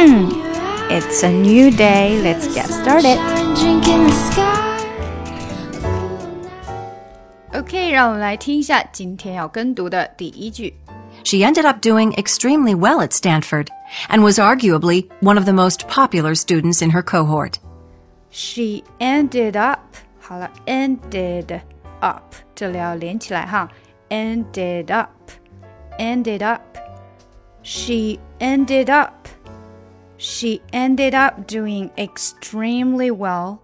it's a new day. Let's get started. OK，让我们来听一下今天要跟读的第一句。She ended up doing extremely well at Stanford and was arguably one of the most popular students in her cohort. She ended up，好了，ended up 这里要连起来哈，ended up，ended up。She ended up. She ended up doing extremely well.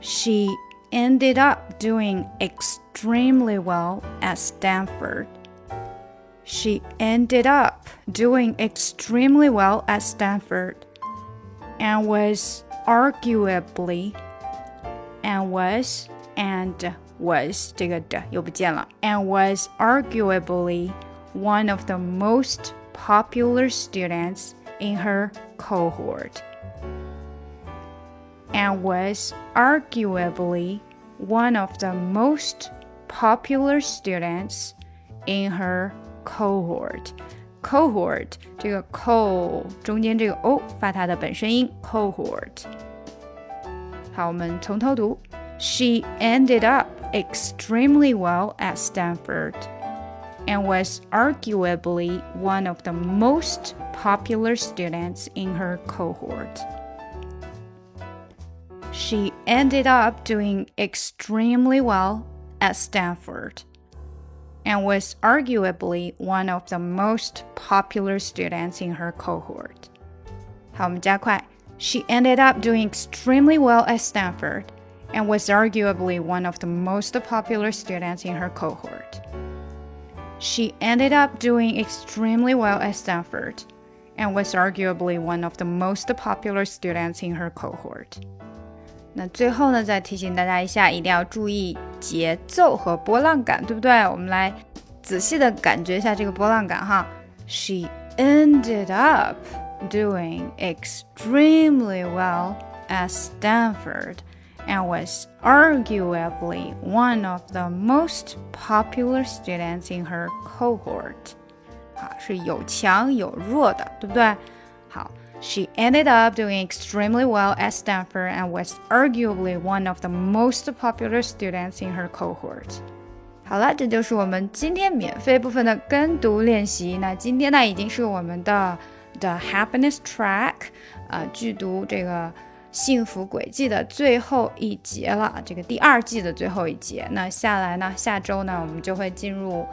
She ended up doing extremely well at Stanford. She ended up doing extremely well at Stanford and was arguably and was and was 这个的又不见了 and was arguably one of the most popular students in her cohort and was arguably one of the most popular students in her cohort. cohort 这个 co 中间这个 o 发它的本声音 cohort。好，我们从头读。She ended up extremely well at Stanford and was arguably one of the most popular students in her cohort. She ended up doing extremely well at Stanford and was arguably one of the most popular students in her cohort. She ended up doing extremely well at Stanford and was arguably one of the most popular students in her cohort. She ended up doing extremely well at Stanford and was arguably one of the most popular students in her cohort. 那最后呢，再提醒大家一下，一定要注意节奏和波浪感，对不对？我们来仔细的感觉一下这个波浪感哈。She ended up doing extremely well at Stanford and was arguably one of the most popular students in her cohort. 啊，是有强有弱的，对不对？好。she ended up doing extremely well at Stanford and was arguably one of the most popular students in her cohort. 好了，这就是我们今天免费部分的跟读练习。那今天呢，已经是我们的 The Happiness Track，呃，剧读这个 幸福轨迹的最后一节了，这个第二季的最后一节。那下来呢，下周呢，我们就会进入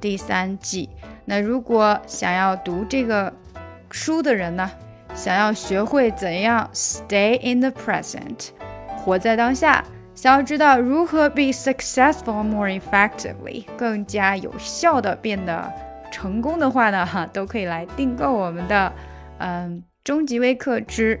第三季。那如果想要读这个书的人呢？想要学会怎样 stay in the present，活在当下，想要知道如何 be successful more effectively，更加有效的变得成功的话呢，哈，都可以来订购我们的嗯终极微课之